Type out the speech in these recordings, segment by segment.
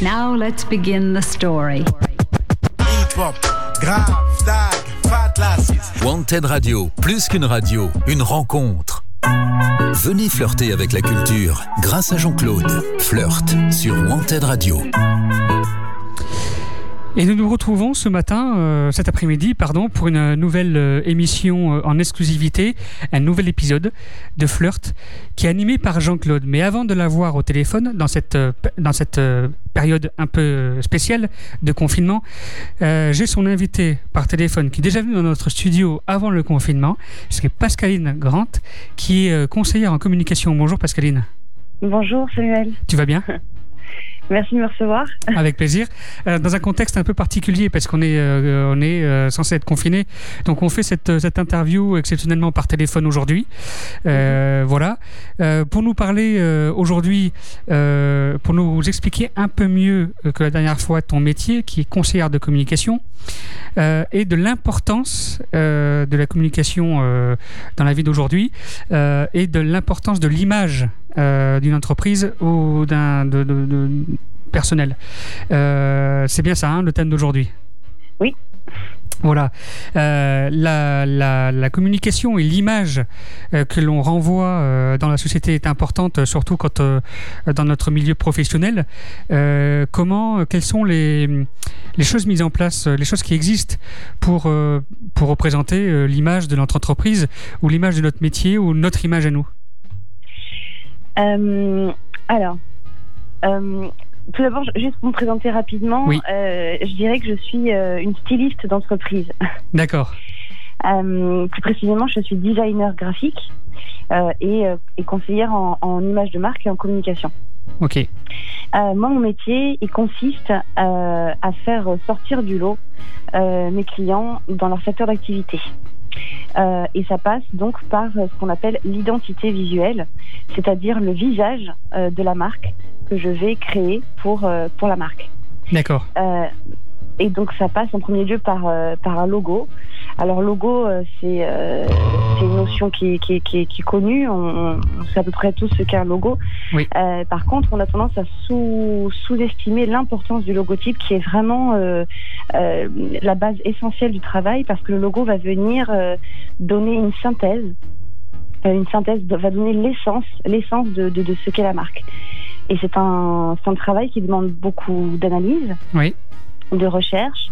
Now let's begin the story. Wanted Radio, plus qu'une radio, une rencontre. Venez flirter avec la culture grâce à Jean-Claude. Flirt sur Wanted Radio. Et nous nous retrouvons ce matin, euh, cet après-midi, pardon, pour une nouvelle euh, émission euh, en exclusivité, un nouvel épisode de Flirt qui est animé par Jean-Claude. Mais avant de l'avoir au téléphone, dans cette, dans cette période un peu spéciale de confinement, j'ai son invité par téléphone qui est déjà venu dans notre studio avant le confinement, c'est Pascaline Grant, qui est conseillère en communication. Bonjour Pascaline, Bonjour Samuel, tu vas bien? merci de me recevoir. Avec plaisir. Euh, dans un contexte un peu particulier, parce qu'on est, euh, on est euh, censé être confiné. Donc, on fait cette, cette interview exceptionnellement par téléphone aujourd'hui. Euh, Voilà. Pour nous parler aujourd'hui, pour nous expliquer un peu mieux que la dernière fois ton métier, qui est conseillère de communication, euh, et de l'importance euh, de la communication euh, dans la vie d'aujourd'hui, et de l'importance de l'image d'une entreprise ou d'un personnel. C'est bien ça, hein, le thème d'aujourd'hui? Oui. Voilà. Euh, la, communication et l'image euh, que l'on renvoie euh, dans la société est importante, surtout quand dans notre milieu professionnel. Comment, quelles sont les, les choses mises en place, les choses qui existent pour, pour représenter l'image de notre entreprise ou l'image de notre métier ou notre image à nous? Alors, tout d'abord, juste pour me présenter rapidement, Oui. euh, je dirais que je suis euh, une styliste d'entreprise. D'accord. Euh, plus précisément, je suis designer graphique et, et conseillère en, en image de marque et en communication. Ok. Moi, mon métier, il consiste à faire sortir du lot mes clients dans leur secteur d'activité. Euh, et ça passe donc par ce qu'on appelle l'identité visuelle, c'est-à-dire le visage euh, de la marque que je vais créer pour, euh, pour la marque. D'accord. Euh, et donc ça passe en premier lieu par, euh, par un logo. Alors logo, c'est une notion qui, est- qui, qui, qui est connue, on, on sait à peu près tous ce qu'est un logo. Oui. Par contre, on a tendance à sous- sous-estimer l'importance du logotype qui est vraiment la base essentielle du travail parce que le logo va venir donner une synthèse, une synthèse va donner l'essence, l'essence de, de, de ce qu'est la marque. Et c'est un, un travail qui demande beaucoup d'analyse, Oui. de recherche,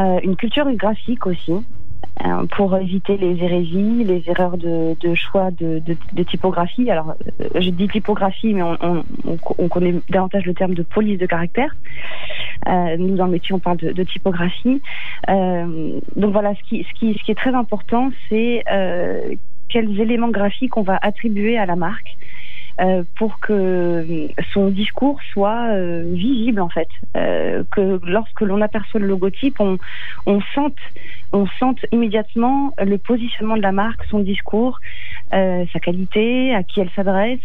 euh, une culture graphique aussi, euh, pour éviter les hérésies, les erreurs de, de choix de, de, de typographie. Alors, euh, je dis typographie, mais on, on, on, on connaît davantage le terme de police de caractère. Euh, nous, dans le métier, on parle de, typographie. Donc voilà, ce qui, ce, qui, ce qui est très important, c'est quels éléments graphiques on va attribuer à la marque euh, pour que son discours soit euh, visible en fait, euh, que lorsque l'on aperçoit le logotype, on, on sente, on sente immédiatement le positionnement de la marque, son discours, euh, sa qualité, à qui elle s'adresse,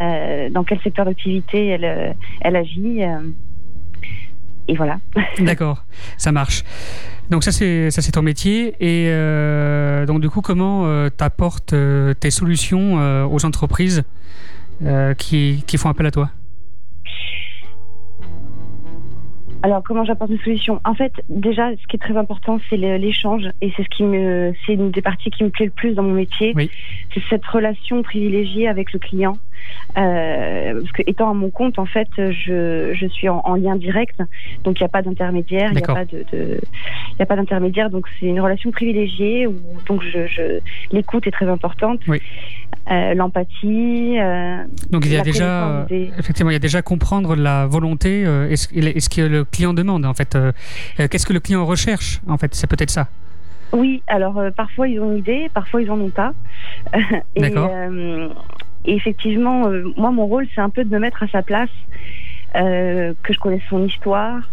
euh, dans quel secteur d'activité elle, euh, elle agit. euh, et voilà. D'accord, ça marche. Donc ça c'est ça c'est ton métier et euh, donc du coup comment euh, t'apportes euh, tes solutions euh, aux entreprises? Euh, qui, qui font appel à toi Alors, comment j'apporte une solution En fait, déjà, ce qui est très important, c'est l'échange, et c'est ce qui me, c'est une des parties qui me plaît le plus dans mon métier. Oui. C'est cette relation privilégiée avec le client. Euh, parce que étant à mon compte, en fait, je, je suis en, en lien direct, donc il n'y a pas d'intermédiaire, il n'y a pas de, de- il y a pas d'intermédiaire, donc c'est une relation privilégiée où donc je, je l'écoute est très importante. Oui. Euh, L'empathie. euh, Donc il y a déjà des- effectivement il y a déjà comprendre la volonté euh, et ce, et ce que le client demande en fait. Euh, euh, Qu'est-ce que le client recherche en fait C'est peut-être ça. Oui, alors euh, parfois ils ont une idée, parfois ils en ont pas. et, D'accord. euh, et effectivement, euh, moi mon rôle c'est un peu de me mettre à sa place, euh, que je connaisse son histoire,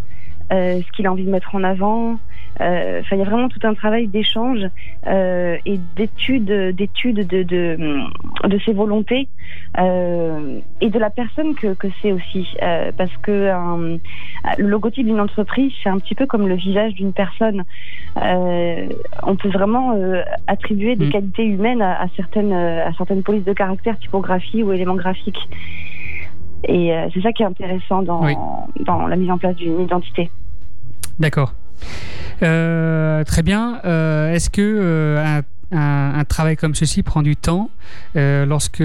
euh, ce qu'il a envie de mettre en avant. Euh, il y a vraiment tout un travail d'échange euh, et d'étude, d'étude de, de, de ses volontés euh, et de la personne que, que c'est aussi, parce que le logotype d'une entreprise c'est un petit peu comme le visage d'une personne. On peut vraiment attribuer des Mm. qualités humaines à, à certaines, à certaines polices de caractère, typographie ou éléments graphiques. Et c'est ça qui est intéressant dans, Oui. dans la mise en place d'une identité. D'accord. Euh, très bien. Euh, Est-ce que euh, un, travail comme ceci prend du temps lorsque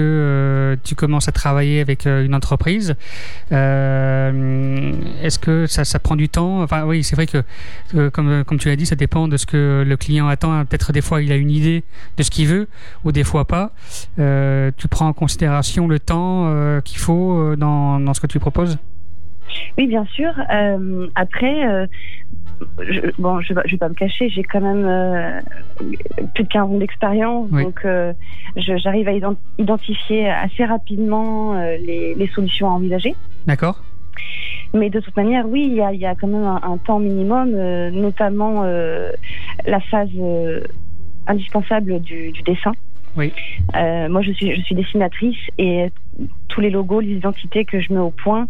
tu commences à travailler avec une entreprise? Est-ce que ça, prend du temps? Enfin, oui, c'est vrai que, comme, comme tu l'as dit, ça dépend de ce que le client attend. Peut-être des fois, il a une idée de ce qu'il veut, ou des fois pas. Tu prends en considération le temps qu'il faut dans, dans ce que tu proposes? Oui, bien sûr. Après, je, bon, je, vais- je vais pas me cacher, j'ai quand même euh, plus de 15 ans d'expérience, Oui. donc euh, j'arrive à ident- identifier assez rapidement euh, les, les solutions à envisager. D'accord Mais de toute manière, oui, il y a, il y a quand même un, un temps minimum, euh, notamment la phase indispensable du, du dessin. Oui. Euh, moi, je suis, je suis dessinatrice et tous les logos, les identités que je mets au point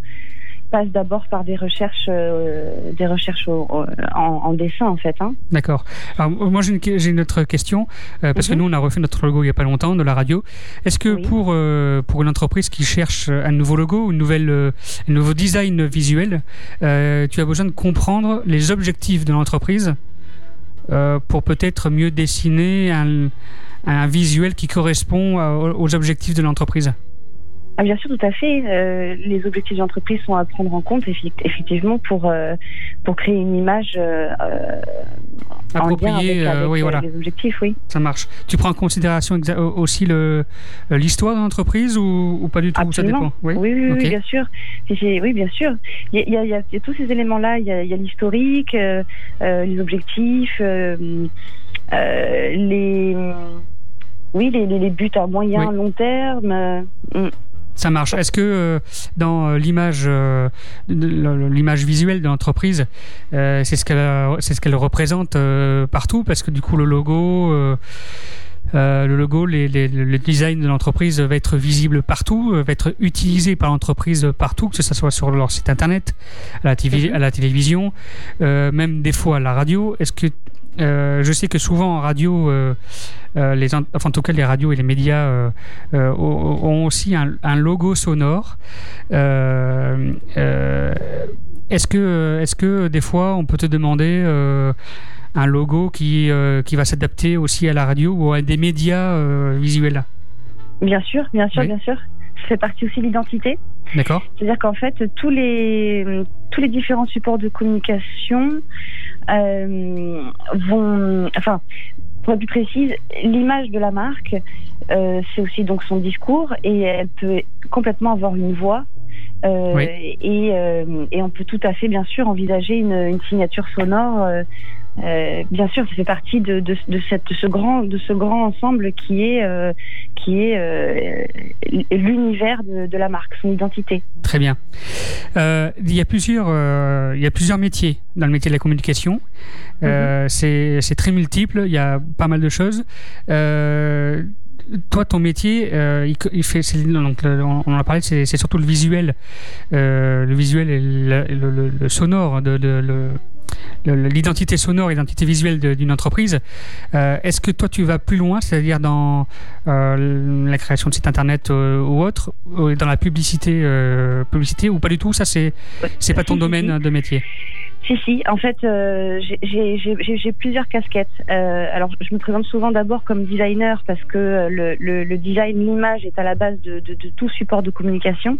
passent d'abord par des recherches, euh, des recherches au- au- en, en dessin, en fait. Hein. D'accord. Moi j'ai une, j'ai une autre question euh, parce que Mhm. nous on a refait notre logo il y a pas longtemps de la radio. Est-ce que Oui. pour euh, pour une entreprise qui cherche un nouveau logo, une nouvelle un nouveau design visuel, tu as besoin de comprendre les objectifs de l'entreprise pour peut-être mieux dessiner un, un visuel qui correspond aux objectifs de l'entreprise? Ah, bien sûr, tout à fait. Euh, les objectifs d'entreprise sont à prendre en compte, effectivement, pour, euh, pour créer une image euh, euh, en lien avec, Approprié, avec, oui voilà, les objectifs, oui. ça marche. Tu prends en considération aussi le l'histoire de l'entreprise ou, ou pas du tout? Ça dépend. Oui, oui, oui, Ok. oui, bien sûr. Oui, bien sûr. Il y a, il y a- il y a- il y a tous ces éléments-là. Il y a, l'historique, les objectifs, les, oui, les, les- les buts à moyen, Oui. long terme. euh, mm. Ça marche. Est-ce que euh, dans euh, l'image, euh, l'image visuelle de l'entreprise, euh, c'est ce qu'elle, c'est ce qu'elle représente partout, parce que du coup le logo, euh, le logo, les- les- le design de l'entreprise va être visible partout, va être utilisé par l'entreprise partout, que ce soit sur leur site internet, à la, TV Mhm. à la télévision, euh, même des fois à la radio. Est-ce que euh, je sais que souvent en radio, euh, euh, les, enfin, en tout cas les radios et les médias ont aussi un, un logo sonore. Est-ce que, est-ce que des fois on peut te demander un logo qui, qui va s'adapter aussi à la radio ou à des médias visuels? Bien sûr, bien sûr, Oui. bien sûr. Ça fait partie aussi de l'identité. D'accord C'est-à-dire qu'en fait, tous les, tous les différents supports de communication vont. Enfin, pour être plus précise, l'image de la marque, euh, c'est aussi donc son discours et elle peut complètement avoir une voix. Euh, Oui. et, euh, et on peut tout à fait, bien sûr, envisager une, une signature sonore. Euh, bien sûr, ça fait partie de, de, de cette, de ce grand, de ce grand ensemble qui est, euh, qui est euh, l'univers de, de la marque, son identité. Très bien. Il, y a plusieurs, il y a plusieurs métiers dans le métier de la communication. Euh, c'est, c'est très multiple, il y a pas mal de choses. Toi, ton métier, euh, il, il fait, donc, on on en a parlé, c'est, surtout le visuel, euh, le visuel et le, le- le- le sonore, de, de- l'identité sonore, l'identité visuelle d'une entreprise. Euh, est-ce que toi, tu vas plus loin, c'est-à-dire dans euh, la création de sites internet euh, ou autre, dans la publicité, publicité ou pas du tout? Ça, c'est c'est pas ton Si, domaine si. de métier. Si, si, en fait, j'ai- plusieurs casquettes. Alors, je me présente souvent d'abord comme designer parce que le, le, le design, l'image est à la base de, de, de tout support de communication.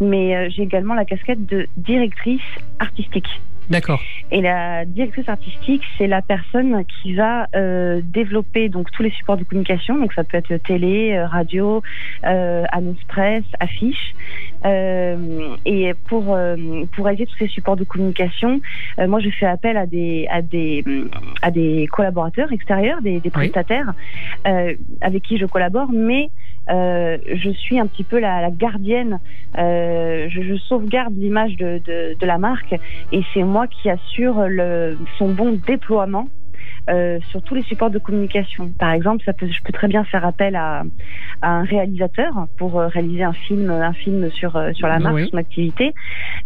Mais j'ai également la casquette de directrice artistique. D'accord. Et la directrice artistique, c'est la personne qui va euh, développer donc tous les supports de communication. Donc ça peut être télé, euh, radio, euh, annonce presse, affiche. Euh, et pour pour réaliser tous ces supports de communication, moi je fais appel à des à des à des collaborateurs extérieurs, des, des prestataires avec qui je collabore, mais euh, je suis un petit peu la, la gardienne. Euh, je, je sauvegarde l'image de, de, de la marque et c'est moi qui assure le, son bon déploiement euh, sur tous les supports de communication. Par exemple, ça peut, je peux très bien faire appel à, à un réalisateur pour euh, réaliser un film, un film sur euh, sur la marque, Oui. son activité.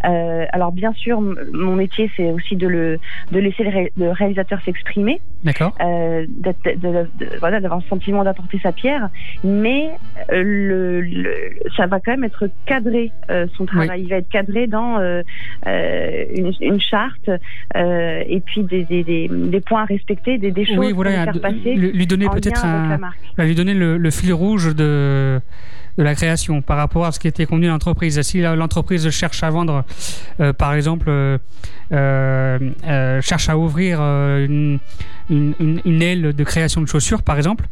Euh, alors bien sûr, mon métier c'est aussi de le de laisser le, ré- le réalisateur s'exprimer, D'accord. euh, de- voilà, d'avoir un sentiment d'apporter sa pierre, mais euh, le, le- ça va quand même être cadré euh, son travail. Il va être cadré dans une, une charte euh, et puis des, des, des, des points à respecter, des, des choses Oui, pour voilà, faire de- passer lui donner peut-être un, va lui donner le, le fil rouge de, de la création par rapport à ce qui était convenu à l'entreprise. Si l'entreprise cherche à vendre, euh, par exemple, euh, euh, cherche à ouvrir une, une, une- aile de création de chaussures, par exemple,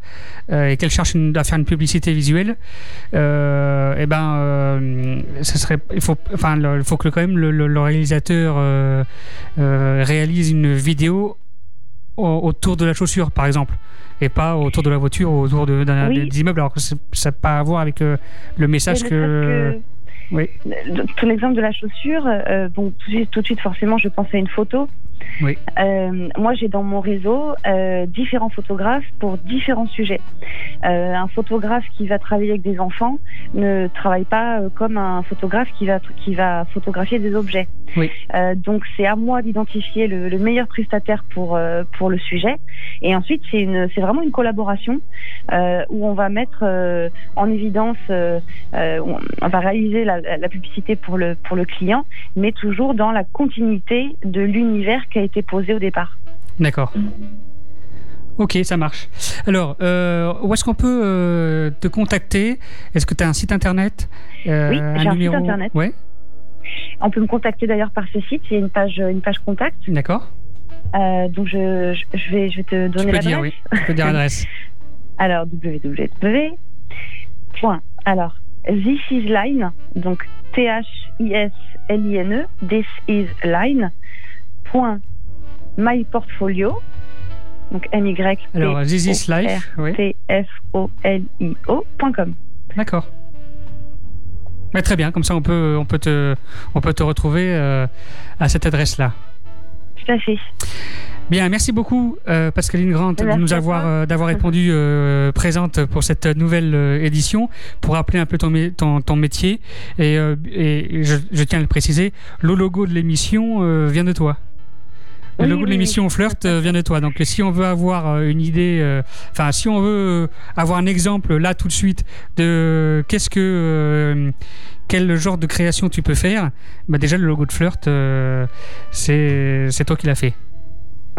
et qu'elle cherche une- à faire une publicité visuelle, eh ben, ce serait, il faut, enfin, le- il faut que quand même le, le- le réalisateur réalise une vidéo au- autour de la chaussure, par exemple, et pas autour de la voiture ou autour de- d'un Oui. des immeubles, alors que ça n'a pas à voir avec euh, le message que. que- Oui. Ton exemple de la chaussure, euh, bon, tout de, suite, tout de suite, forcément, je pense à une photo. Oui. Euh, moi, j'ai dans mon réseau euh, différents photographes pour différents sujets. Euh, un photographe qui va travailler avec des enfants ne travaille pas comme un photographe qui va qui va photographier des objets. Oui. Donc, c'est à moi d'identifier le, le meilleur prestataire pour pour le sujet. Et ensuite, c'est vraiment une collaboration où on va mettre en évidence on, va réaliser la, la publicité pour le, pour le client, mais toujours dans la continuité de l'univers qui a été posé au départ. D'accord. Ok, ça marche. Alors, euh, où est-ce qu'on peut euh, te contacter? Est-ce que tu as un site internet? Euh, Oui, j'ai un site internet. Ouais, On peut me contacter d'ailleurs par ce site, il y a une page, une page contact. d'accord. Donc je, je, vais, je vais te Tu donner peux l'adresse. dire, oui. Tu peux dire l'adresse. Alors www. Point. Alors this is line, donc T H I S L I N E, this is line. Point my portfolio. Donc M Y P Alors, This is Life, oui. T F O L I O. point com. D'accord. Mais très bien, comme ça on peut, on peut, te, on peut te retrouver euh, à cette adresse-là. Tout à fait. Bien, merci beaucoup euh, Pascaline Grant de nous avoir euh, d'avoir répondu euh, présente pour cette nouvelle édition. Pour rappeler un peu ton, ton, ton métier et, et je, je tiens à le préciser, le logo de l'émission vient de toi. Le Oui, logo de l'émission Flirt euh, vient de toi. Donc si on veut avoir euh, une idée, euh, enfin si on veut avoir un exemple là tout de suite de qu'est-ce que quel genre de création tu peux faire, bah déjà le logo de Flirt, euh, c'est toi qui l'as fait.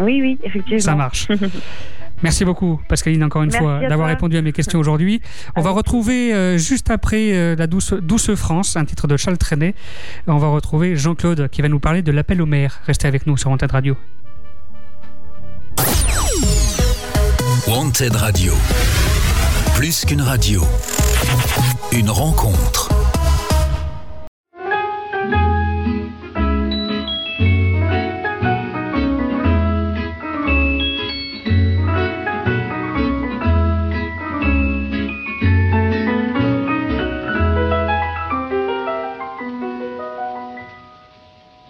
Oui, oui, effectivement. Ça marche. Merci beaucoup, Pascaline, encore une Merci fois, d'avoir répondu à mes questions aujourd'hui. On va retrouver euh, juste après euh, la douce, douce France, un titre de Charles Trenet. On va retrouver Jean-Claude qui va nous parler de l'appel au maire. Restez avec nous sur Antenne Radio. Wanted Radio. Plus qu'une radio. Une rencontre.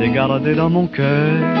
t'ai dans mon cœur.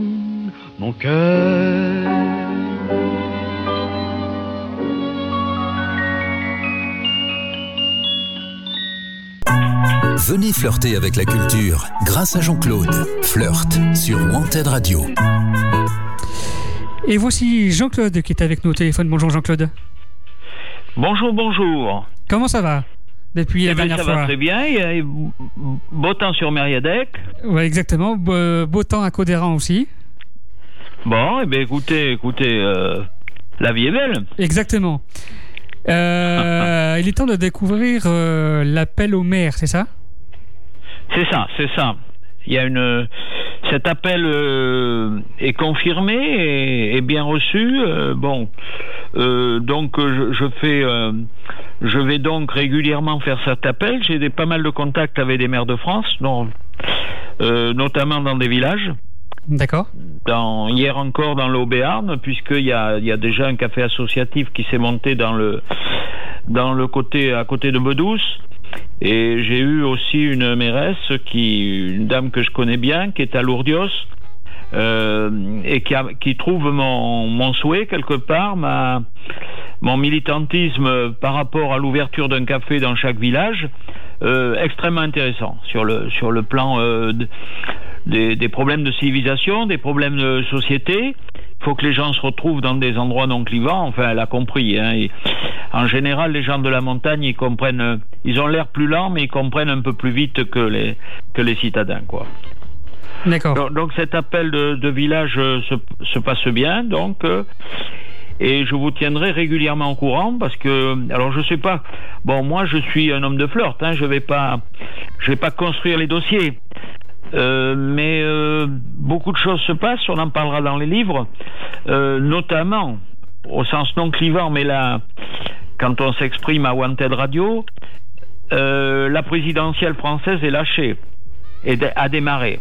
mon cœur. Venez flirter avec la culture grâce à Jean-Claude. Flirt sur Wanted Radio. Et voici Jean-Claude qui est avec nous au téléphone. Bonjour Jean-Claude. Bonjour, bonjour. Comment ça va depuis la Eh ben, dernière ça fois. va très bien. Il y a beau temps sur Mériadec. Ouais, exactement. Beau, beau temps à Codéran aussi. Bon, eh bien, écoutez, écoutez, euh, la vie est belle. Exactement. Euh, il est temps de découvrir euh, l'appel au maire, c'est ça? C'est ça, c'est ça. Il y a une. Cet appel euh, est confirmé et, et bien reçu. Euh, bon, euh, donc je, je fais, euh, je vais donc régulièrement faire cet appel. J'ai pas mal de contacts avec des maires de France, dont, euh, notamment dans des villages. D'accord. Hier encore dans l'Aube-Béarn, puisqu'il y a, y a déjà un café associatif qui s'est monté dans le, dans le côté, à côté de Bedouce. Et j'ai eu aussi une mairesse, qui, une dame que je connais bien, qui est à Lourdios, euh, et qui, trouve mon, souhait quelque part, mon militantisme par rapport à l'ouverture d'un café dans chaque village, euh, extrêmement intéressant sur le, sur le plan euh, des, des problèmes de civilisation, des problèmes de société. Il faut que les gens se retrouvent dans des endroits non clivants. Enfin, elle a compris. Hein. Et en général, les gens de la montagne, ils comprennent. Ils ont l'air plus lents, mais ils comprennent un peu plus vite que les que les citadins, quoi. D'accord. Donc, donc cet appel de, de village euh, se, se passe bien, donc. euh, et je vous tiendrai régulièrement au courant parce que, alors je sais pas. Bon, moi je suis un homme de flirt. Hein, je vais pas, je vais pas construire les dossiers. Euh, mais euh, beaucoup de choses se passent. On en parlera dans les livres, euh, notamment au sens non clivant, mais là, quand on s'exprime à Wanted Radio, euh, la présidentielle française est lâchée et a démarré.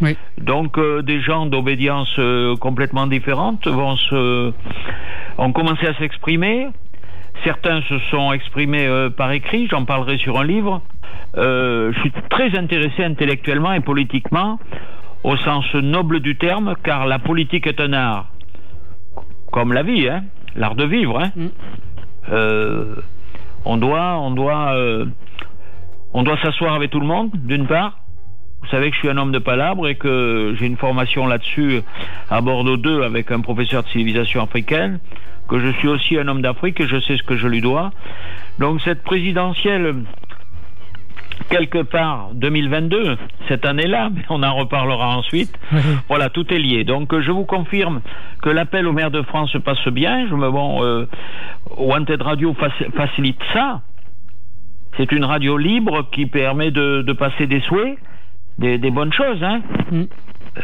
Oui. Donc euh, des gens d'obédience euh, complètement différentes vont se ont commencé à s'exprimer. Certains se sont exprimés euh, par écrit, j'en parlerai sur un livre. Euh, je suis très intéressé intellectuellement et politiquement au sens noble du terme, car la politique est un art, comme la vie, hein, l'art de vivre. Hein. Mm. Euh, on doit, on doit, euh, on doit s'asseoir avec tout le monde, d'une part. Vous savez que je suis un homme de palabre et que j'ai une formation là-dessus à Bordeaux 2 avec un professeur de civilisation africaine, que je suis aussi un homme d'Afrique et je sais ce que je lui dois. Donc cette présidentielle, quelque part 2022, cette année-là, mais on en reparlera ensuite. Voilà, tout est lié. Donc je vous confirme que l'appel au maire de France se passe bien. Je me bon, euh, Wanted Radio faci- facilite ça. C'est une radio libre qui permet de, de passer des souhaits, des, des bonnes choses. Hein. Mm.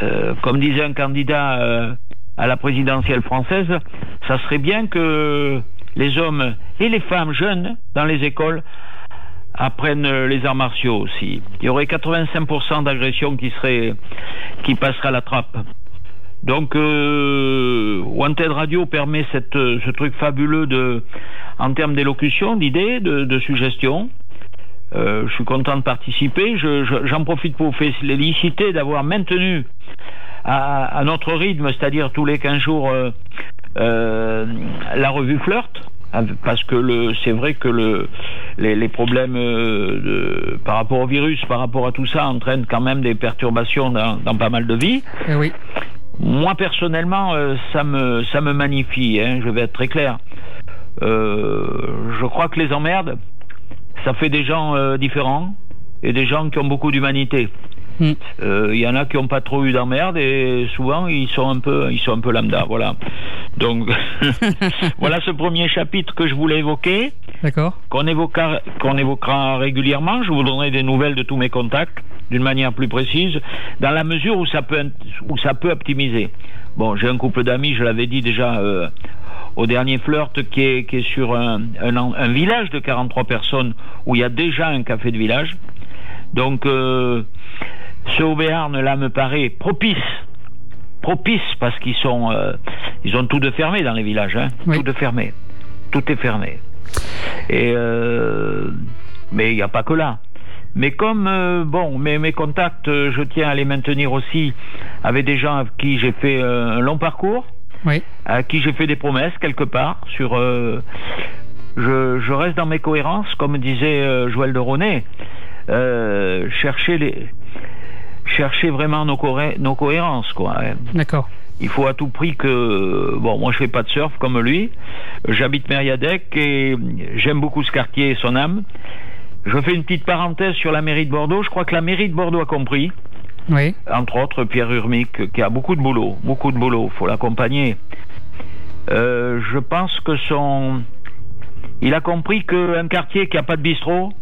Euh, comme disait un candidat euh, à la présidentielle française, ça serait bien que les hommes et les femmes jeunes dans les écoles apprennent les arts martiaux aussi. Il y aurait 85% d'agressions qui seraient qui passeraient à la trappe. Donc euh, Wanted Radio permet ce truc fabuleux de en termes d'élocution, d'idées, de, de suggestions. Euh, je suis content de participer. Je- je- J'en profite pour vous féliciter d'avoir maintenu à, à notre rythme, c'est-à-dire tous les 15 jours, euh, euh, la revue Flirt. Avec- Parce que le, c'est vrai que le, les, les problèmes euh, de, par rapport au virus, par rapport à tout ça, entraînent quand même des perturbations dans, dans pas mal de vies. Eh oui. Moi personnellement, euh, ça me ça me magnifie. hein, je vais être très clair. Euh, je crois que les emmerdes, ça fait des gens euh, différents et des gens qui ont beaucoup d'humanité. Mm. Euh, Il y en a qui n'ont pas trop eu d'emmerdes et souvent ils sont un peu ils sont un peu lambda. Voilà. Donc voilà ce premier chapitre que je voulais évoquer D'accord. qu'on évoquera, qu'on évoquera régulièrement. Je vous donnerai des nouvelles de tous mes contacts d'une manière plus précise, dans la mesure où ça peut, où ça peut optimiser. Bon, j'ai un couple d'amis, je l'avais dit déjà euh, au dernier flirt, qui est, qui est sur un, un village de 43 personnes où il y a déjà un café de village. Donc, euh, ce au Béarn là me paraît propice. Propice parce qu'ils sont, euh, ils ont tout de fermé dans les villages, hein, Oui. tout de fermé, tout est fermé. Et euh, mais il n'y a pas que là. Mais comme euh, bon, mes, mes contacts, euh, je tiens à les maintenir aussi avec des gens avec qui j'ai fait euh, un long parcours, Oui. à qui j'ai fait des promesses quelque part sur. euh, je, je reste dans mes cohérences, comme disait euh, Joël de Ronet. Euh, chercher les chercher vraiment nos, coré- nos cohérences quoi. hein. D'accord. Il faut à tout prix que bon moi je fais pas de surf comme lui. J'habite Mériadec et j'aime beaucoup ce quartier et son âme. Je fais une petite parenthèse sur la mairie de Bordeaux. Je crois que la mairie de Bordeaux a compris, Oui. entre autres Pierre Urmic, qui a beaucoup de boulot, beaucoup de boulot. Faut l'accompagner. Euh, je pense que son, il a compris qu'un quartier qui a pas de bistrot,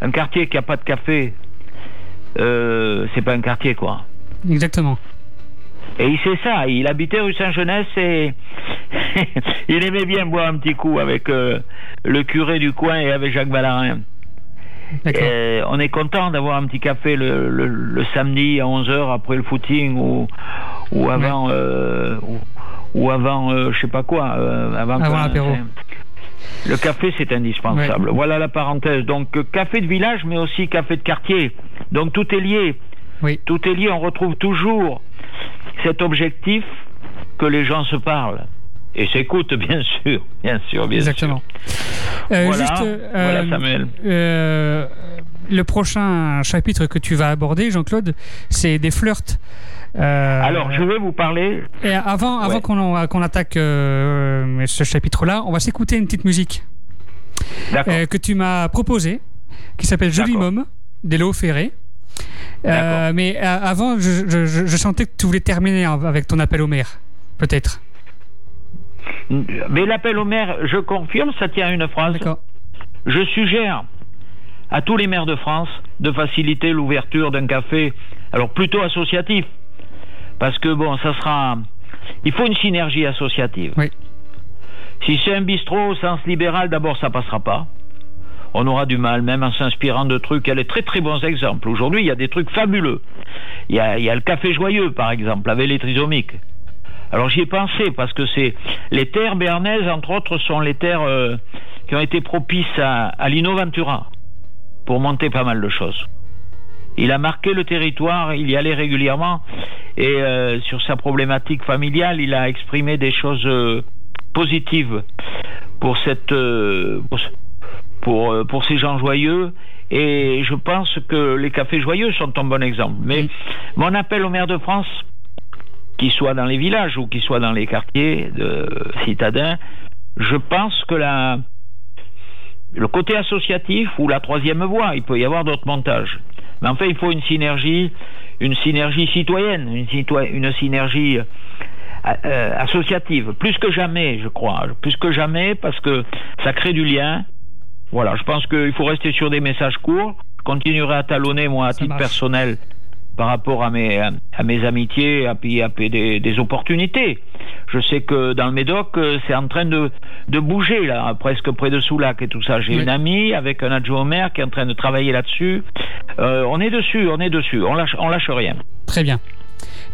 un quartier qui a pas de café, euh, c'est pas un quartier quoi. Exactement. Et il sait ça, il habitait rue Saint-Genès et il aimait bien boire un petit coup avec euh, le curé du coin et avec Jacques Ballarin. Et on est content d'avoir un petit café le, le- le samedi à 11h après le footing ou, ou avant, euh, ou, ou avant euh, je sais pas quoi. avant Avant l'apéro. Le café, c'est indispensable. Voilà la parenthèse. Donc, euh, café de village, mais aussi café de quartier. Donc, tout est lié. Oui. Tout est lié. On retrouve toujours cet objectif que les gens se parlent. Et s'écoutent, bien sûr. Bien sûr, bien Exactement. Euh, Voilà. juste, euh, Voilà, Samuel. euh, le prochain chapitre que tu vas aborder, Jean-Claude, c'est des flirts. Euh, sûr. Alors, je vais vous parler. et avant, avant Ouais. qu'on attaque ce chapitre-là, on va s'écouter une petite musique que tu m'as proposée, qui s'appelle Joli. Môme, d'Elo Ferré. Mais avant, je, je- je- je sentais que tu voulais terminer avec ton appel au maire, peut-être. Mais l'appel au maire, je confirme, ça tient à une phrase. Je suggère à tous les maires de France de faciliter l'ouverture d'un café, alors plutôt associatif, parce que bon, ça sera, il faut une synergie associative. Oui. Si c'est un bistrot au sens libéral, d'abord ça passera pas. On aura du mal, même en s'inspirant de trucs. Il y a des très très bons exemples. Aujourd'hui, il y a des trucs fabuleux. Il y a, il y a le café joyeux, par exemple, avec les trisomiques. Alors j'y ai pensé parce que c'est les terres béarnaises, entre autres, sont les terres euh, qui ont été propices à, à l'Innoventura pour monter pas mal de choses. Il a marqué le territoire, il y allait régulièrement et euh, sur sa problématique familiale, il a exprimé des choses euh, positives pour cette euh, pour, pour, euh, pour ces gens joyeux et je pense que les cafés joyeux sont un bon exemple. Mais mon appel au maire de France, qu'il soit dans les villages ou qu'il soit dans les quartiers de citadins, je pense que la, le côté associatif ou la troisième voie, il peut y avoir d'autres montages. Mais en fait, il faut une synergie, une synergie citoyenne, une, citoy- une synergie euh, euh, associative, plus que jamais, je crois, plus que jamais, parce que ça crée du lien. Voilà, je pense qu'il faut rester sur des messages courts. Je continuerai à talonner, moi, à Ça titre marche. personnel, par rapport à mes, à mes amitiés, à, puis à puis des, des opportunités. Je sais que dans le Médoc, euh, c'est en train de, de bouger, là, presque près de Soulac et tout ça. J'ai Oui. une amie avec un adjoint au maire qui est en train de travailler là-dessus. Euh, on est dessus, on est dessus, on lâche, on lâche rien. Très bien.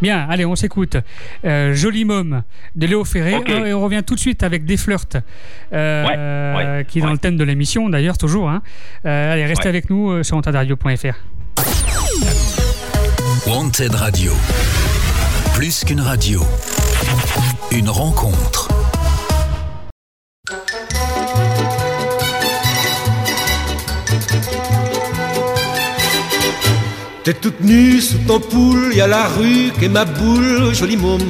Bien, allez, on s'écoute. Euh, Joli Môme de Léo Ferré. Ok. Et on revient tout de suite avec Des Flirts, euh, Ouais, ouais, qui est dans ouais. le thème de l'émission, d'ailleurs, toujours. hein. Euh, allez, restez avec nous euh, sur antadario.fr. Wanted Radio. Plus qu'une radio. Une rencontre. T'es toute nue sous ton poule, y a la rue qu'est ma boule, joli môme.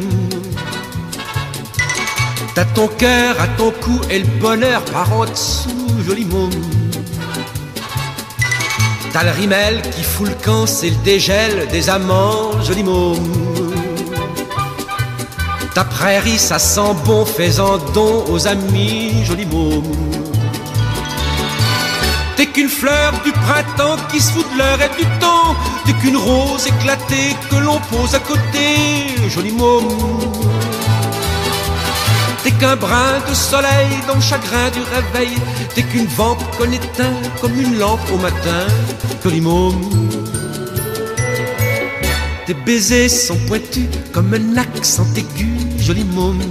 T'as ton cœur à ton cou et le bonheur par en dessous, joli môme. T'as le rimel qui fout le camp, c'est le dégel des amants, joli môme. Ta prairie, ça sent bon, fais-en don aux amis, joli môme. T'es qu'une fleur du printemps qui se fout de l'heure et du temps. T'es qu'une rose éclatée que l'on pose à côté, joli môme. T'es qu'un brin de soleil dans le chagrin du réveil. T'es qu'une vampe qu'on éteint comme une lampe au matin, môme. Tes baisers sont pointus comme un accent aigu, joli môme.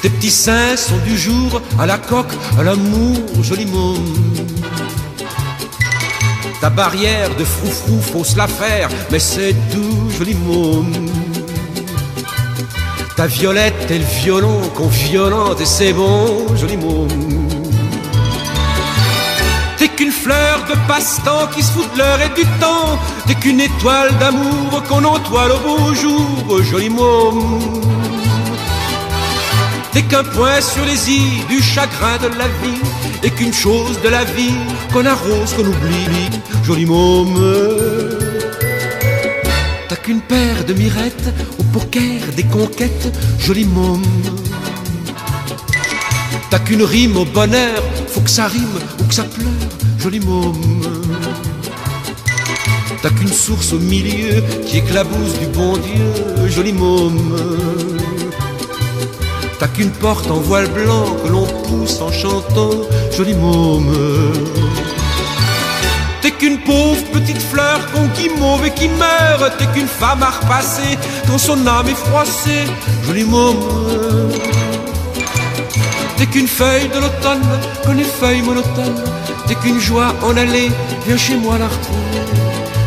Tes petits seins sont du jour à la coque, à l'amour, joli môme. Ta barrière de froufrou, faut se la faire, mais c'est doux, joli môme. Ta violette et le violon qu'on violente et c'est bon, joli môme. T'es qu'une fleur de passe-temps qui se fout de l'heure et du temps. T'es qu'une étoile d'amour qu'on entoile au beau jour, joli môme. T'es qu'un point sur les îles du chagrin de la vie Et qu'une chose de la vie qu'on arrose, qu'on oublie Joli môme qu'une paire de mirettes au poker des conquêtes Joli môme. T'as qu'une rime au bonheur Faut que ça rime ou que ça pleure Joli môme. T'as qu'une source au milieu qui éclabousse du bon Dieu Joli môme. T'as qu'une porte en voile blanc que l'on pousse en chantant, joli môme. Petite fleur qu'on guimauve et qui meurt. T'es qu'une femme à repasser quand son âme est froissée, joli môme. T'es qu'une feuille de l'automne qu'on effeuille monotone. T'es qu'une joie en allée, viens chez moi la retrouver,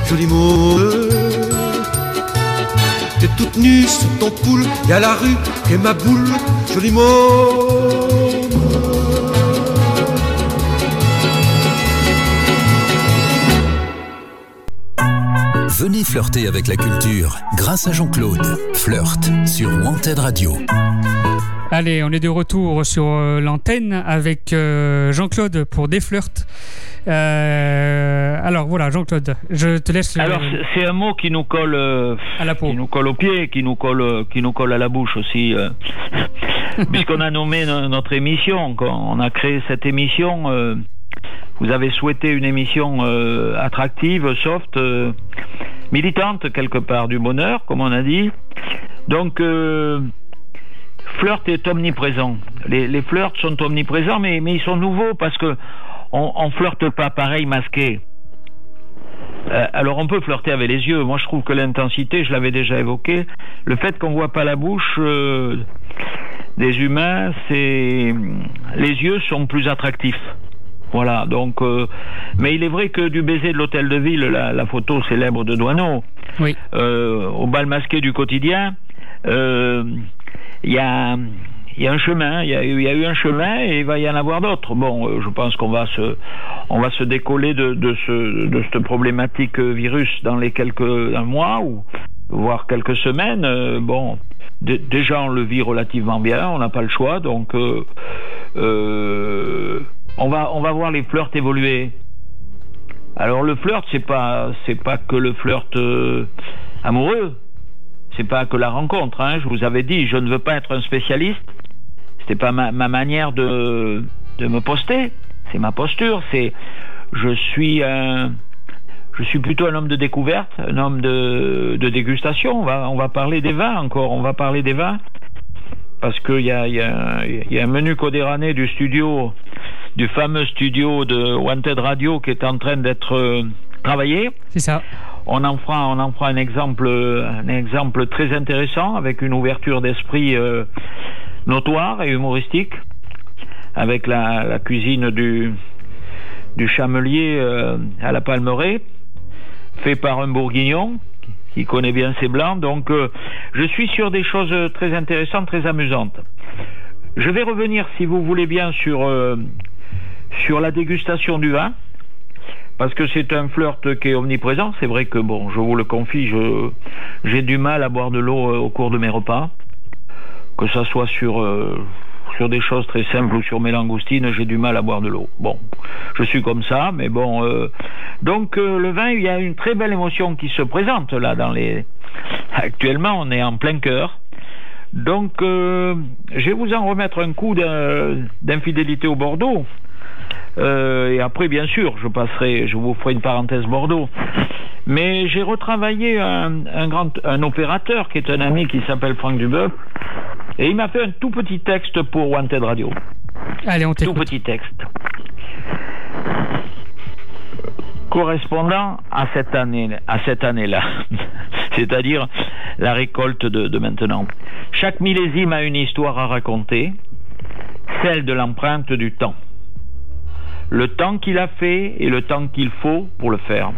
joli môme. T'es toute nue sous ton poule, y a la rue et ma boule, joli môme. Venez flirter avec la culture grâce à Jean-Claude. Flirt sur Wanted Radio. Allez, on est de retour sur euh, l'antenne avec euh, Jean-Claude pour des flirts. Euh, alors voilà, Jean-Claude, je te laisse Alors c'est- c'est un mot qui nous colle euh, à la peau. qui nous colle au pied, qui nous colle, qui nous colle à la bouche aussi, euh, puisqu'on a nommé no- notre émission, quand on a créé cette émission. Vous avez souhaité une émission euh, attractive, soft, euh, militante quelque part du bonheur, comme on a dit. Donc euh, flirt est omniprésent. Les, flirts sont omniprésents, mais, ils sont nouveaux parce que on, flirte pas pareil masqué. Euh, alors on peut flirter avec les yeux. Moi je trouve que l'intensité, je l'avais déjà évoqué, le fait qu'on voit pas la bouche des humains, c'est les yeux sont plus attractifs. Voilà, donc euh, mais il est vrai que du baiser de l'hôtel de ville, la, la photo célèbre de Douaneau, Oui. euh, au bal masqué du quotidien, euh, il y a il y a un chemin, il y a, eu- il y a eu un chemin et il va y en avoir d'autres. Bon, euh, je pense qu'on va se, on va se décoller de, de, ce, de cette problématique euh, virus dans les quelques un mois ou voire quelques semaines. Bon, dé- déjà on le vit relativement bien, on n'a pas le choix, donc euh, euh, on va on va voir les flirts évoluer. Alors le flirt, c'est pas c'est pas que le flirt euh, amoureux, c'est pas que la rencontre. Hein. Je vous avais dit, je ne veux pas être un spécialiste. C'était pas ma, ma manière de de me poster. C'est ma posture. C'est je suis un je suis plutôt un homme de découverte, un homme de, de dégustation. On va on va parler des vins encore. On va parler des vins parce qu'il y a, y, a, y a un menu codérané du studio, du fameux studio de Wanted Radio qui est en train d'être euh, travaillé. C'est ça. on en fera, on en fera un exemple, un exemple très intéressant avec une ouverture d'esprit euh, notoire et humoristique, avec la, la cuisine du du chamelier euh, à la Palmeraie, fait par un bourguignon qui connaît bien ses blancs. Donc, euh, je suis sur des choses très intéressantes, très amusantes. Je vais revenir, si vous voulez bien, sur, sur la dégustation du vin, parce que c'est un flirt qui est omniprésent. C'est vrai que, bon, je vous le confie, j'ai du mal à boire de l'eau euh, au cours de mes repas, que ça soit sur, euh, sur des choses très simples ou sur mes langoustines, j'ai du mal à boire de l'eau. Bon, je suis comme ça, mais bon. euh, donc, le vin, il y a une très belle émotion qui se présente là dans les. Actuellement, on est en plein cœur. Donc, je vais vous en remettre un coup d'infidélité au Bordeaux. Euh, et après, bien sûr, je passerai, je vous ferai une parenthèse Bordeaux. Mais j'ai retravaillé un, un grand, un opérateur qui est un ami qui s'appelle Franck Dubeuf, et il m'a fait un tout petit texte pour Wanted Radio. Allez, on Tout petit texte. Correspondant à cette année, à cette année-là, c'est-à-dire la récolte de, de maintenant. Chaque millésime a une histoire à raconter, celle de l'empreinte du temps. Le temps qu'il a fait et le temps qu'il faut pour le faire.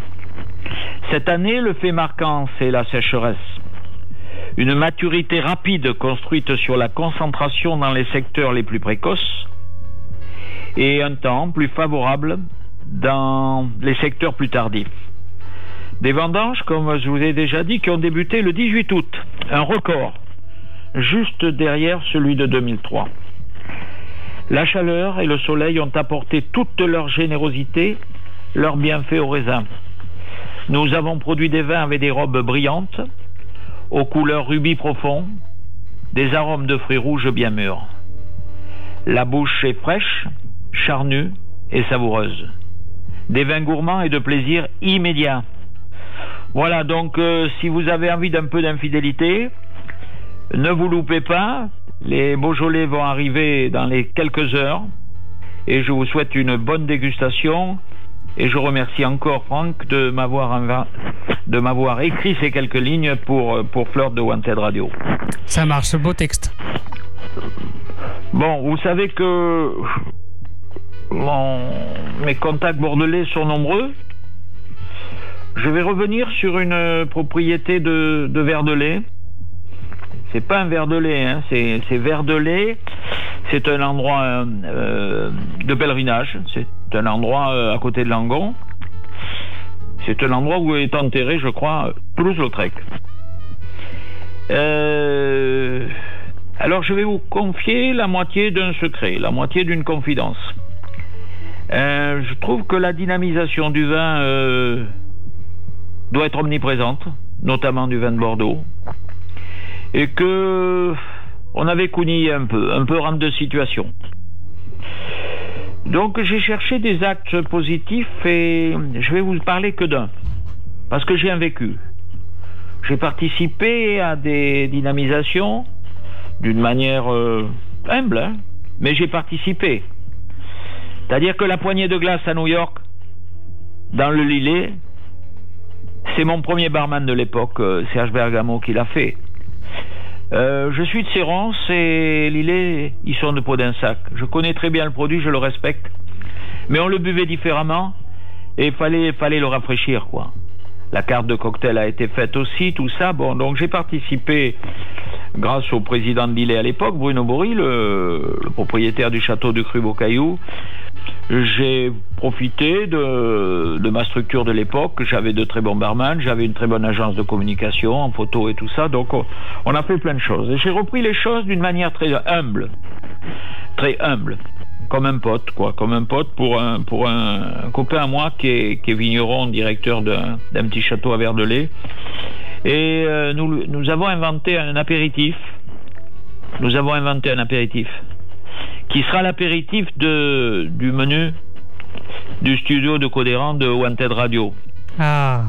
Cette année, le fait marquant, c'est la sécheresse. Une maturité rapide construite sur la concentration dans les secteurs les plus précoces et un temps plus favorable dans les secteurs plus tardifs. Des vendanges, comme je vous ai déjà dit, qui ont débuté le 18 août, un record, juste derrière celui de 2003. La chaleur et le soleil ont apporté toute leur générosité, leur bienfait au raisin. Nous avons produit des vins avec des robes brillantes, aux couleurs rubis profond, des arômes de fruits rouges bien mûrs. La bouche est fraîche, charnue et savoureuse. Des vins gourmands et de plaisir immédiat. Voilà, donc euh, si vous avez envie d'un peu d'infidélité, ne vous loupez pas. Les Beaujolais vont arriver dans les quelques heures. Et je vous souhaite une bonne dégustation. Et je remercie encore Franck de m'avoir de m'avoir écrit ces quelques lignes pour, pour Fleur de Wanted Radio. Ça marche, beau texte. Bon, vous savez que mon- mes contacts bordelais sont nombreux. Je vais revenir sur une propriété de, de verre de lait. C'est pas un verre de lait, hein, c'est c'est verre de lait. C'est un endroit euh, euh, de pèlerinage. C'est un endroit euh, à côté de Langon. C'est un endroit où est enterré, je crois, Toulouse-Lautrec. Euh, alors je vais vous confier la moitié d'un secret, la moitié d'une confidence. Je trouve que la dynamisation du vin doit être omniprésente, notamment du vin de Bordeaux, et que on avait cougné un peu, un peu rente de situation. Donc j'ai cherché des actes positifs et je vais vous parler que d'un, parce que j'ai un vécu. J'ai participé à des dynamisations d'une manière euh, humble, hein, mais j'ai participé. C'est-à-dire que la poignée de glace à New York, dans le Lillet, c'est mon premier barman de l'époque, euh, Serge Bergamo, qui l'a fait. Euh, je suis de Sérance et Lillet, ils sont de Podinsac. Je connais très bien le produit, je le respecte. Mais on le buvait différemment et il fallait, le rafraîchir, quoi. La carte de cocktail a été faite aussi, tout ça. Bon, donc j'ai participé grâce au président de Lillet à l'époque, Bruno Bory, le, propriétaire du château de Cru Caillou. J'ai profité de, de ma structure de l'époque. J'avais de très bons barman, j'avais une très bonne agence de communication en photo et tout ça. Donc on, on a fait plein de choses. Et j'ai repris les choses d'une manière très humble. Très humble. Comme un pote, quoi. Comme un pote pour un, pour un, copain à moi qui est, vigneron, directeur d'un d'un petit château à Verdelais. Et euh, nous, nous avons inventé un apéritif. Nous avons inventé un apéritif qui sera l'apéritif de, du menu du studio de Codéran de Wanted Radio. Ah,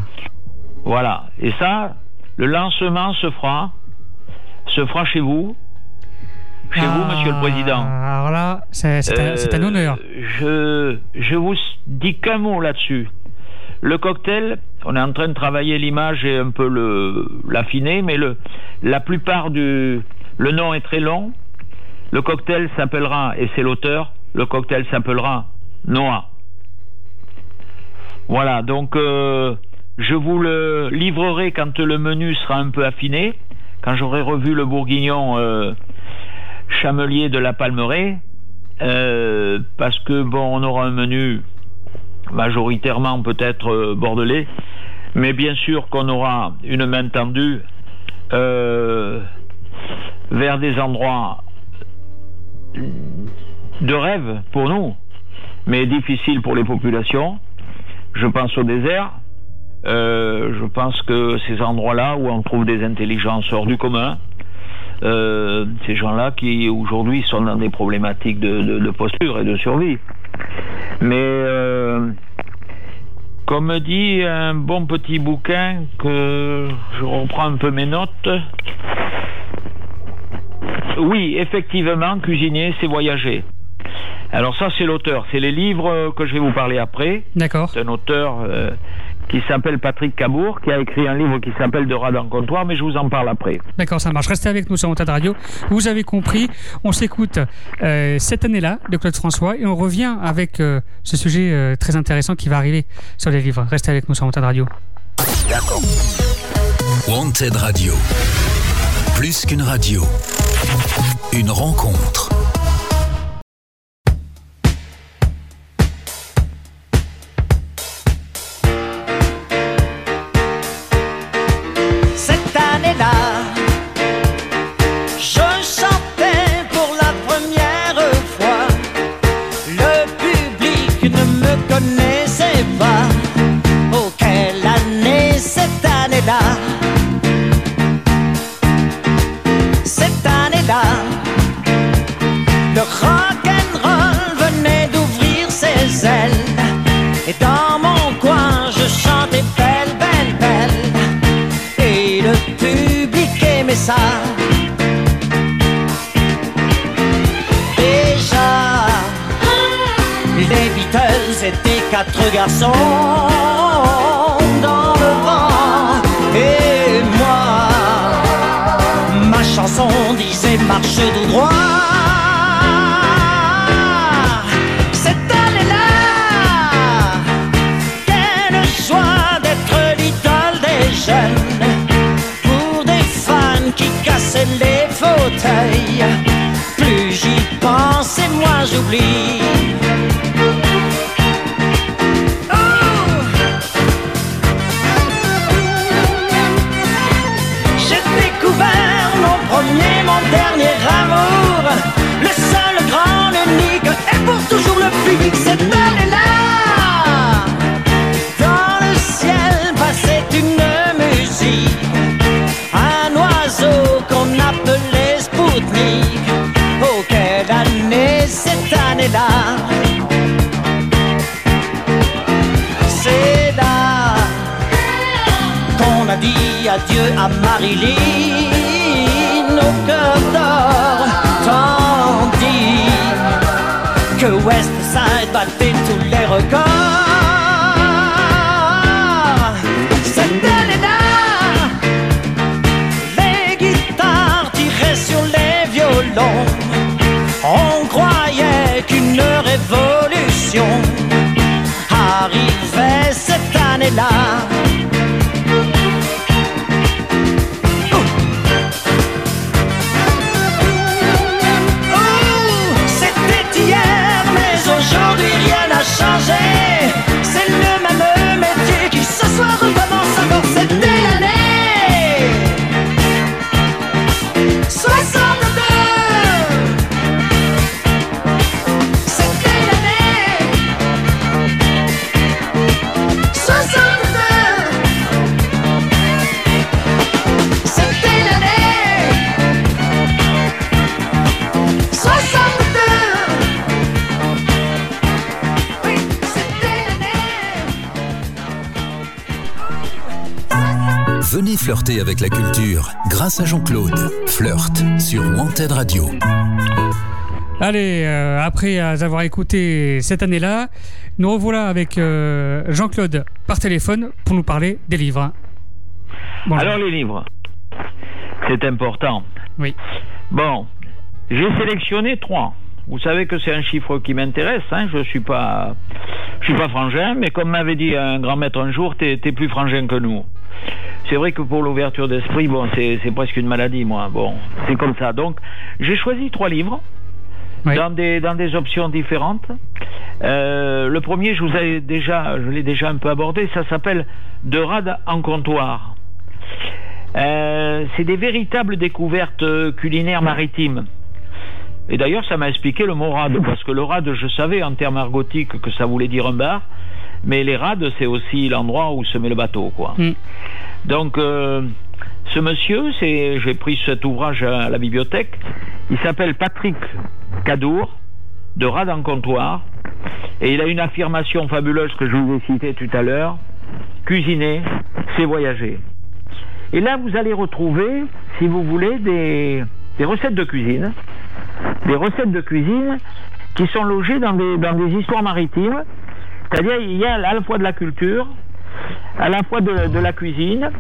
Voilà. Et ça, le lancement se fera, se fera chez vous, chez vous, Ah, Monsieur le Président. Alors là, c'est un, Euh, honneur. Je, je vous dis qu'un mot là-dessus. le cocktail, on est en train de travailler l'image et un peu l'affiner, mais le la plupart du le nom est très long. Le cocktail s'appellera et c'est l'auteur. Le cocktail s'appellera Noah. Voilà, donc euh, je vous le livrerai quand le menu sera un peu affiné, quand j'aurai revu le bourguignon euh, chamelier de la Palmeraie, euh, parce que bon, on aura un menu majoritairement peut-être bordelais, mais bien sûr qu'on aura une main tendue vers des endroits de rêve pour nous, mais difficiles pour les populations. Je pense au désert. Euh, je pense que ces endroits-là où on trouve des intelligences hors du commun, euh, ces gens-là qui aujourd'hui sont dans des problématiques de posture et de survie. Mais euh, comme dit un bon petit bouquin que je reprends un peu mes notes. Oui, effectivement, cuisiner, c'est voyager. Alors ça, c'est l'auteur. C'est les livres que je vais vous parler après. D'accord. C'est un auteur euh, qui s'appelle Patrick Cabourg, qui a écrit un livre qui s'appelle De rade en comptoir, mais je vous en parle après. D'accord, ça marche. Restez avec nous sur Montade Radio. Vous avez compris, on s'écoute euh, cette année-là de Claude François et on revient avec euh, ce sujet euh, très intéressant qui va arriver sur les livres. Restez avec nous sur Montade Radio. Wanted Radio. Plus qu'une radio. Une rencontre. Année-là, le rock'n'roll venait d'ouvrir ses ailes. Et dans mon coin, je chantais belle, belle, belle. Et le public aimait ça. Déjà, les Beatles étaient quatre garçons chanson disait marche tout droit. Cette année-là, quelle joie d'être l'idole des jeunes pour des fans qui cassaient les fauteuils. Plus j'y pense et moins j'oublie. Pour toujours le public. Cette année-là, dans le ciel passait une musique. Un oiseau qu'on appelait Spoutnik. Oh, quelle année cette année-là! C'est là qu'on a dit adieu à Marilyn au cœur d'or, West Side battait tous les records. Cette année-là, les guitares tiraient sur les violons. On croyait qu'une révolution arrivait cette année-là. Flirter avec la culture grâce à Jean-Claude. Flirt sur Wanted Radio. Allez, euh, après avoir écouté cette année-là, nous revoilà avec euh, Jean-Claude par téléphone pour nous parler des livres. Bonjour. Alors les livres, c'est important. Oui. Bon, j'ai sélectionné trois. Vous savez que c'est un chiffre qui m'intéresse. Hein. Je suis pas, je suis pas frangin, mais comme m'avait dit un grand maître un jour, t'es es plus frangin que nous. C'est vrai que pour l'ouverture d'esprit, bon, c'est presque une maladie, moi. Bon, c'est comme ça. Donc, j'ai choisi trois livres. Oui. Dans, des, dans des options différentes. Euh, le premier, je vous ai déjà, je l'ai déjà un peu abordé, ça s'appelle De rade en comptoir. Euh, c'est des véritables découvertes culinaires maritimes. Et d'ailleurs, ça m'a expliqué le mot rade, parce que le rade, je savais en termes argotiques que ça voulait dire un bar, mais les rades, c'est aussi l'endroit où se met le bateau, quoi. Mm. Donc, euh, ce monsieur, j'ai pris cet ouvrage à la bibliothèque, il s'appelle Patrick Cadour, de Rade en comptoir, et il a une affirmation fabuleuse que je vous ai citée tout à l'heure, cuisiner, c'est voyager. Et là, vous allez retrouver, si vous voulez, des, des recettes de cuisine, des recettes de cuisine qui sont logées dans des, dans des histoires maritimes, c'est-à-dire il y a à la fois de la culture, à la fois de, la cuisine,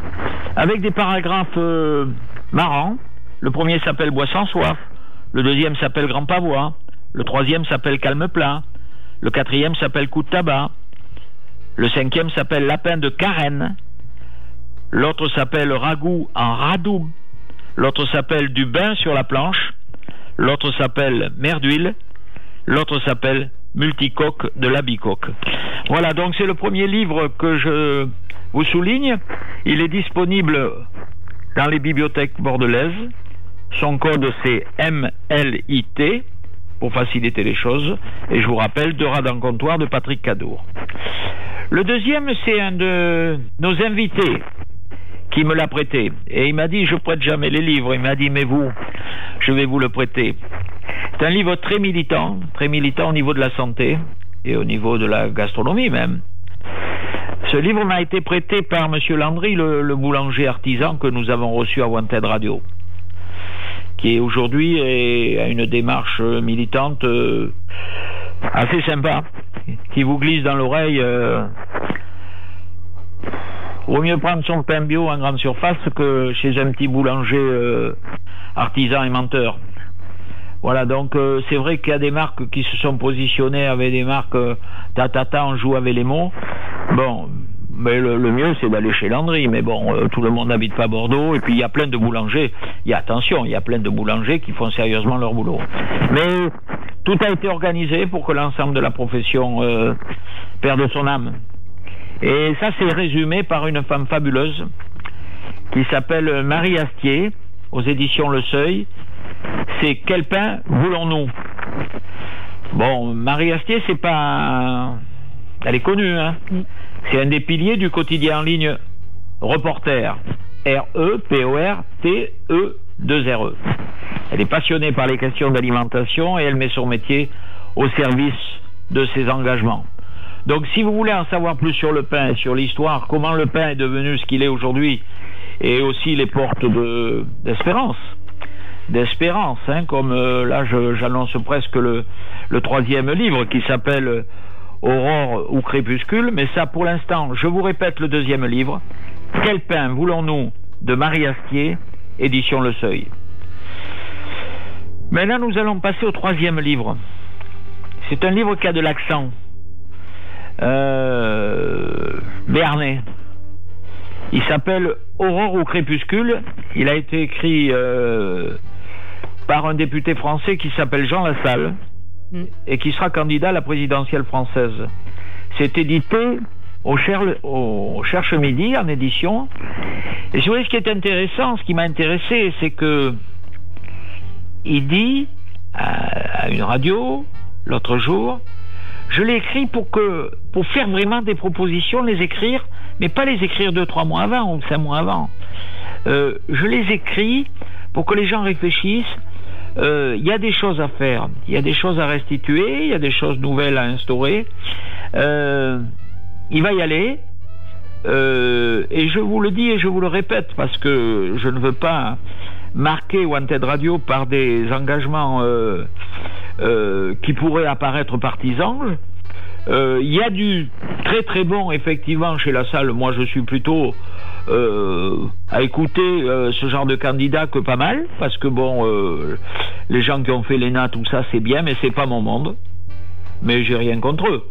avec des paragraphes euh, marrants. Le premier s'appelle Bois sans soif, le deuxième s'appelle Grand Pavois, le troisième s'appelle Calme plat, le quatrième s'appelle Coup de tabac, le cinquième s'appelle Lapin de Carène, l'autre s'appelle Ragoût en radoub, l'autre s'appelle Du bain sur la planche, l'autre s'appelle Mer d'huile, l'autre s'appelle Multicoque de la bicoque. Voilà, donc c'est le premier livre que je vous souligne. Il est disponible dans les bibliothèques bordelaises. Son code c'est MLIT pour faciliter les choses. Et je vous rappelle, De rade en comptoir de Patrick Cadour. Le deuxième, c'est un de nos invités qui me l'a prêté. Et il m'a dit, je prête jamais les livres. Il m'a dit, mais vous, je vais vous le prêter. C'est un livre très militant, très militant au niveau de la santé et au niveau de la gastronomie même. Ce livre m'a été prêté par M. Landry, le, boulanger artisan que nous avons reçu à Wanted Radio, qui aujourd'hui a une démarche militante euh, assez sympa, qui vous glisse dans l'oreille. Euh, Vaut mieux prendre son pain bio en grande surface que chez un petit boulanger euh, artisan et menteur. Voilà, donc euh, c'est vrai qu'il y a des marques qui se sont positionnées avec des marques euh, tatata, on joue avec les mots. Bon, mais le, mieux c'est d'aller chez Landry, mais bon, euh, tout le monde n'habite pas Bordeaux, et puis il y a plein de boulangers, il y a attention, il y a plein de boulangers qui font sérieusement leur boulot. Mais tout a été organisé pour que l'ensemble de la profession euh, perde son âme. Et ça c'est résumé par une femme fabuleuse qui s'appelle Marie Astier, aux éditions Le Seuil, c'est quel pain voulons-nous? Bon, Marie Astier, c'est pas. Elle est connue, hein? C'est un des piliers du quotidien en ligne Reporter. R-E-P-O-R-T-E-2-R-E. Elle est passionnée par les questions d'alimentation et elle met son métier au service de ses engagements. Donc, si vous voulez en savoir plus sur le pain, sur l'histoire, comment le pain est devenu ce qu'il est aujourd'hui, et aussi les portes d'espérance, d'espérance, hein, comme euh, là j'annonce presque le, troisième livre qui s'appelle euh, Aurore ou Crépuscule, mais ça pour l'instant, je vous répète le deuxième livre, Quel pain voulons-nous de Marie Astier, édition Le Seuil. Maintenant nous allons passer au troisième livre. C'est un livre qui a de l'accent. Euh. Il s'appelle Aurore ou Crépuscule. Il a été écrit euh, par un député français qui s'appelle Jean Lassalle mm. et qui sera candidat à la présidentielle française. C'est édité au, Cher, au Cherche Midi en édition. Et si vous voyez ce qui est intéressant, ce qui m'a intéressé, c'est que il dit à, à une radio l'autre jour, je l'ai écrit pour que pour faire vraiment des propositions, les écrire, mais pas les écrire deux trois mois avant ou cinq mois avant. Euh, je les écris pour que les gens réfléchissent. Il euh, y a des choses à faire, il y a des choses à restituer, il y a des choses nouvelles à instaurer. Euh, il va y aller. et je vous le dis et je vous le répète parce que je ne veux pas marquer Wanted Radio par des engagements euh, qui pourraient apparaître partisans. Euh, Il y a du très très bon, effectivement, chez la salle. Moi, je suis plutôt euh, à écouter euh, ce genre de candidat que pas mal, parce que bon, euh, les gens qui ont fait l'ENA, tout ça, c'est bien, mais c'est pas mon monde. Mais j'ai rien contre eux.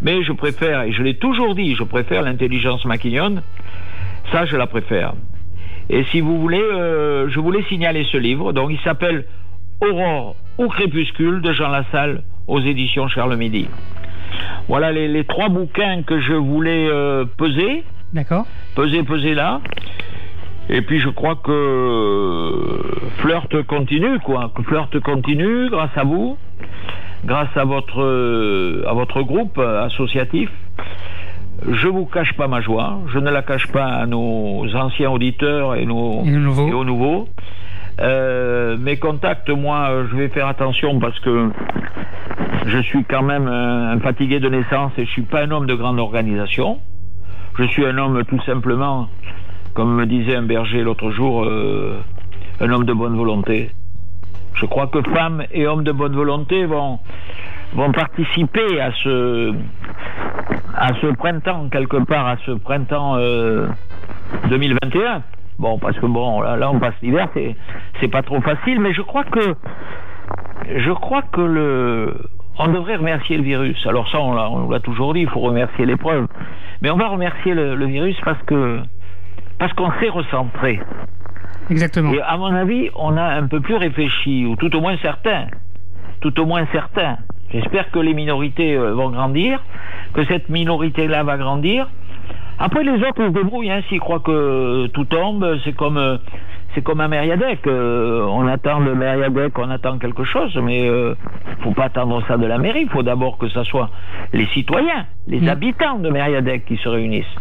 Mais je préfère, et je l'ai toujours dit, je préfère l'intelligence maquignonne. Ça, je la préfère. Et si vous voulez, je voulais signaler ce livre. Donc, il s'appelle Aurore ou Crépuscule de Jean Lassalle aux éditions Charles Midi. Voilà les, les trois bouquins que je voulais peser. D'accord. Peser, peser là. Et puis je crois que Flirt continue, quoi. Que Flirt continue grâce à vous, grâce à votre, à votre groupe associatif. Je vous cache pas ma joie, je ne la cache pas à nos anciens auditeurs et, nos, Et aux nouveaux. et aux nouveaux. Euh, mes contacts, moi, je vais faire attention parce que je suis quand même un, un fatigué de naissance et je suis pas un homme de grande organisation. Je suis un homme tout simplement, comme me disait un berger l'autre jour, euh, un homme de bonne volonté. Je crois que femmes et hommes de bonne volonté vont, vont participer à ce, à ce printemps, quelque part, à ce printemps euh, 2021. Bon, parce que bon, là, là on passe l'hiver, c'est, c'est pas trop facile, mais je crois que, je crois que le, on devrait remercier le virus. Alors ça, on l'a, on l'a toujours dit, il faut remercier l'épreuve. Mais on va remercier le, le virus parce que, parce qu'on s'est recentré. Exactement. Et à mon avis, on a un peu plus réfléchi, ou tout au moins certains. Tout au moins certains. J'espère que les minorités euh, vont grandir, que cette minorité-là va grandir. Après, les autres, ils se débrouillent. Hein, S'ils croient que tout tombe, c'est comme, euh, c'est comme un Mériadec. Euh, on attend le Mériadec, on attend quelque chose, mais euh, faut pas attendre ça de la mairie. Il faut d'abord que ce soit les citoyens, les Mm. habitants de Mériadec qui se réunissent.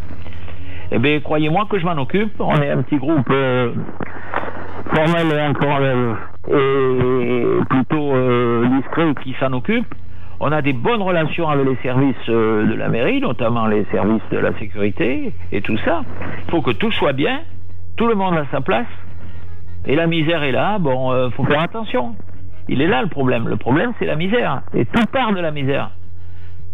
Eh bien, croyez-moi que je m'en occupe. On est un petit groupe euh, formel et informel et plutôt euh, discret qui s'en occupe. On a des bonnes relations avec les services de la mairie, notamment les services de la sécurité et tout ça. Il faut que tout soit bien, tout le monde a sa place. Et la misère est là, bon, euh, faut faire attention. Il est là le problème. Le problème, c'est la misère. Et tout part de la misère.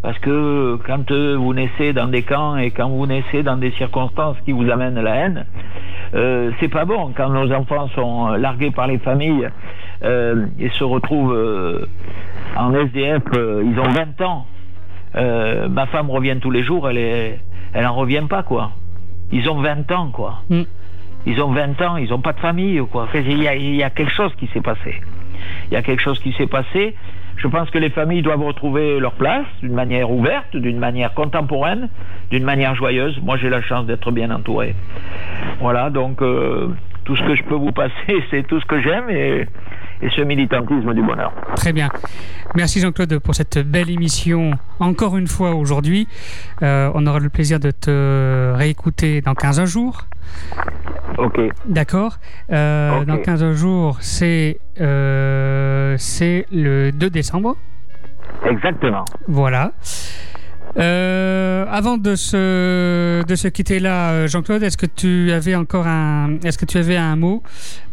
Parce que quand euh, vous naissez dans des camps et quand vous naissez dans des circonstances qui vous amènent la haine, euh, c'est pas bon. Quand nos enfants sont euh, largués par les familles euh, et se retrouvent euh, en SDF, euh, ils ont 20 ans. Ma femme revient tous les jours, elle est, elle en revient pas quoi. Ils ont 20 ans quoi. Mm. Ils ont 20 ans, ils ont pas de famille quoi. Il y a, y a quelque chose qui s'est passé. Il y a quelque chose qui s'est passé. Je pense que les familles doivent retrouver leur place d'une manière ouverte, d'une manière contemporaine, d'une manière joyeuse. Moi, j'ai la chance d'être bien entouré. Voilà, donc euh, tout ce que je peux vous passer, c'est tout ce que j'aime et, et ce militantisme du bonheur. Très bien. Merci Jean-Claude pour cette belle émission encore une fois aujourd'hui. Euh, on aura le plaisir de te réécouter dans 15 jours. Ok. D'accord. Euh. Dans 15 jours, c'est euh, c'est le 2 décembre. Exactement. Voilà. Euh, avant de se, de se quitter là, euh, Jean-Claude, est-ce que tu avais encore un, est-ce que tu avais un mot,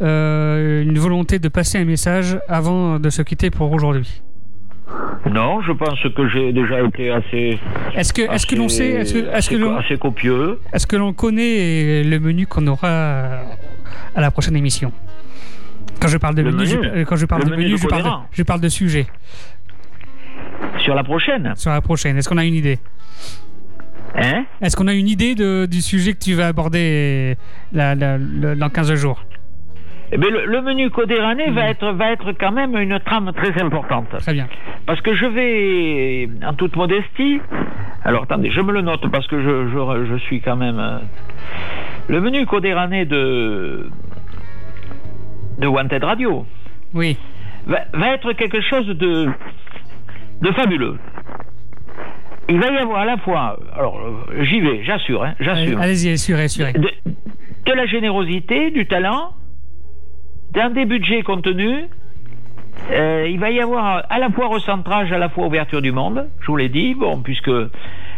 euh, une volonté de passer un message avant de se quitter pour aujourd'hui? Non, je pense que j'ai déjà été assez. Est-ce que, est-ce que l'on sait, est-ce que, est-ce que l'on, assez copieux. est-ce que l'on connaît le menu qu'on aura à la prochaine émission? Quand je parle de Le menu, menu je- quand je parle Le de menu je parle de, Codéran. je parle de sujet Sur la prochaine? sur la prochaine. Est-ce qu'on a une idée? Hein? Est-ce qu'on a une idée de- du sujet que tu vas aborder la- la- le- dans 15 jours? Eh bien, le, le menu codérané Mhm. va, être, va être quand même une trame très importante. Très bien. Parce que je vais, en toute modestie, alors attendez, je me le note parce que je, je, je suis quand même. euh, le menu codérané de, de Wanted Radio Oui. va, va être quelque chose de, de fabuleux. Il va y avoir à la fois, alors euh, j'y vais, j'assure, hein, j'assure, Allez-y, assurez, assurez. de, de la générosité, du talent, d'un des budgets contenus. Euh, il va y avoir à la fois recentrage, à la fois ouverture du monde, je vous l'ai dit, bon, puisque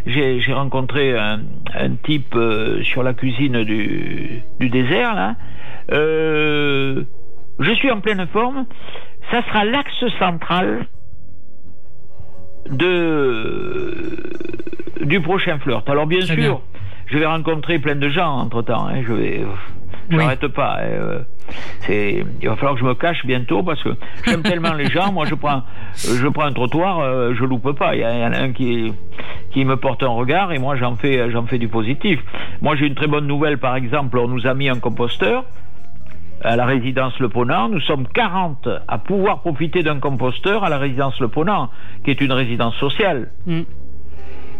j'ai j'ai rencontré un, un type euh, sur la cuisine du, du désert, là. Euh, je suis en pleine forme. Ça sera l'axe central de du prochain flirt. Alors bien Très sûr, bien. je vais rencontrer plein de gens entre temps. je vais, je Oui. n'arrête pas. hein, euh, c'est, il va falloir que je me cache bientôt parce que j'aime tellement les gens. Moi, je prends, je prends un trottoir, euh, je loupe pas. Il y, a- il y en a un qui, qui me porte un regard et moi, j'en fais, j'en fais du positif. Moi, j'ai une très bonne nouvelle. Par exemple, on nous a mis un composteur à la résidence Le Ponant. Nous sommes 40 à pouvoir profiter d'un composteur à la résidence Le Ponant, qui est une résidence sociale. Mm.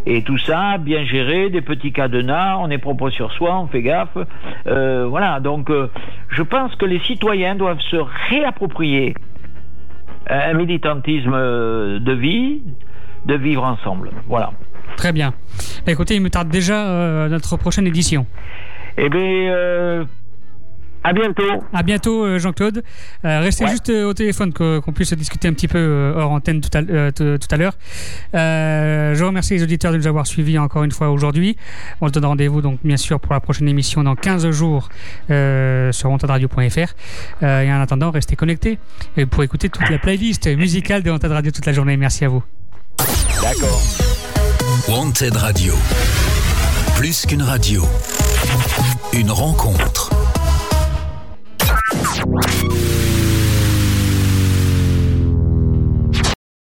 Et tout ça, bien géré, des petits cadenas, on est propre sur soi, on fait gaffe. Euh, voilà, donc euh, je pense que les citoyens doivent se réapproprier un militantisme euh, de vie, de vivre ensemble. Voilà. Très bien. Bah, écoutez, il me tarde déjà euh, notre prochaine édition. Eh bien, euh, à bientôt. À bientôt, euh, Jean-Claude. Euh, restez Ouais. juste euh, au téléphone que- qu'on puisse discuter un petit peu hors antenne tout à, euh, tout à l'heure. Euh, je remercie les auditeurs de nous avoir suivis encore une fois aujourd'hui. On se donne rendez-vous donc bien sûr pour la prochaine émission dans 15 jours euh, sur montadradio.fr. Euh, et en attendant, restez connectés et pour écouter toute la playlist musicale de Montad Radio toute la journée. Merci à vous. D'accord. Wanted Radio. Plus qu'une radio. Une rencontre.